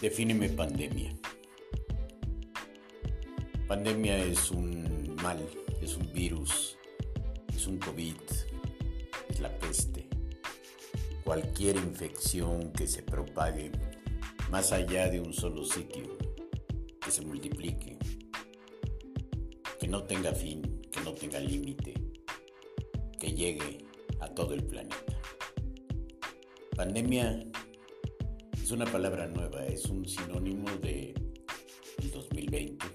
Defíneme pandemia. Pandemia es un mal, es un virus, es un COVID, es la peste. Cualquier infección que se propague más allá de un solo sitio, que se multiplique, que no tenga fin, que no tenga límite, que llegue a todo el planeta. Pandemia es una palabra nueva, es un sinónimo de el 2020.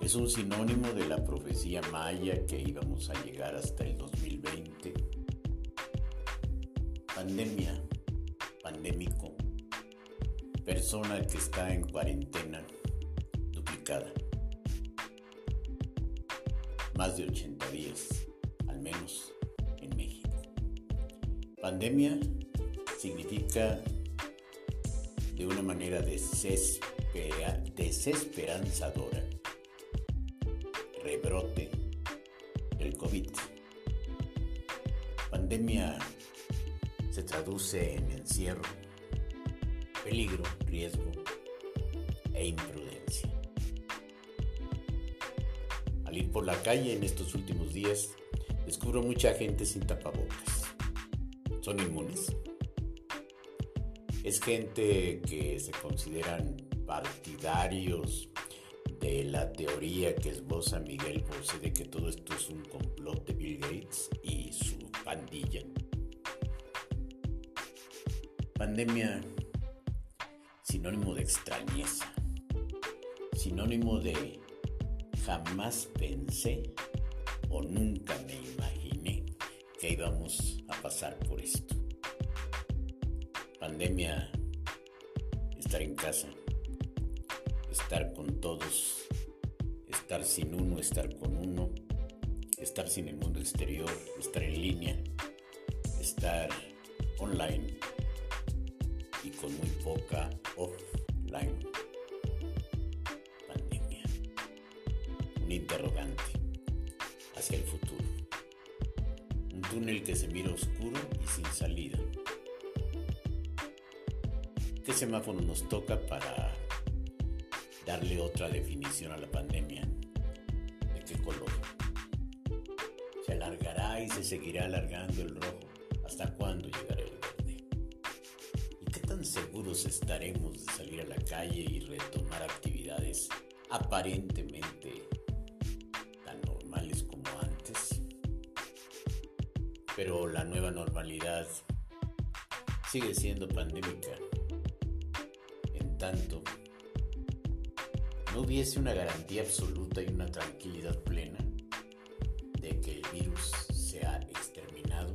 Es un sinónimo de la profecía maya que íbamos a llegar hasta el 2020. Pandemia, pandémico, persona que está en cuarentena duplicada. Más de 80 días, al menos en México. Pandemia significa de una manera desesperanzadora rebrote del COVID. Pandemia se traduce en encierro, peligro, riesgo e imprudencia. Al ir por la calle en estos últimos días, descubro mucha gente sin tapabocas. ¿Son inmunes? Es gente que se consideran partidarios de la teoría que esboza Miguel Bosé de que todo esto es un complot de Bill Gates y su pandilla. Pandemia, sinónimo de extrañeza, sinónimo de jamás pensé o nunca me imaginé que íbamos a pasar por esto pandemia, estar en casa, estar con todos, estar sin uno, estar con uno, estar sin el mundo exterior, estar en línea, estar online y con muy poca offline. Pandemia. Un interrogante hacia el futuro. Un túnel que se mira oscuro y sin salida. ¿Qué semáforo nos toca para darle otra definición a la pandemia? ¿De qué color? ¿Se alargará y se seguirá alargando el rojo? ¿Hasta cuándo llegará el verde? ¿Y qué tan seguros estaremos de salir a la calle y retomar actividades aparentemente tan normales como antes? Pero la nueva normalidad sigue siendo pandémica tanto, no hubiese una garantía absoluta y una tranquilidad plena de que el virus se ha exterminado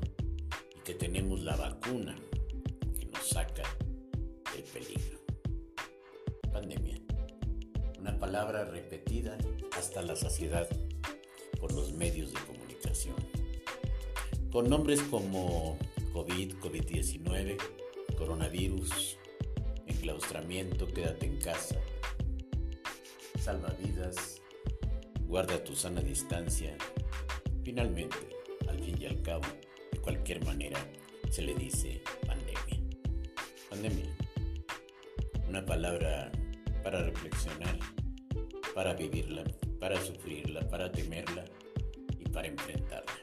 y que tenemos la vacuna que nos saca del peligro. Pandemia. Una palabra repetida hasta la saciedad por los medios de comunicación. Con nombres como COVID, COVID-19, coronavirus, enclaustramiento, quédate en casa, salva vidas, guarda tu sana distancia. Finalmente, al fin y al cabo, de cualquier manera, se le dice pandemia. Pandemia. Una palabra para reflexionar, para vivirla, para sufrirla, para temerla y para enfrentarla.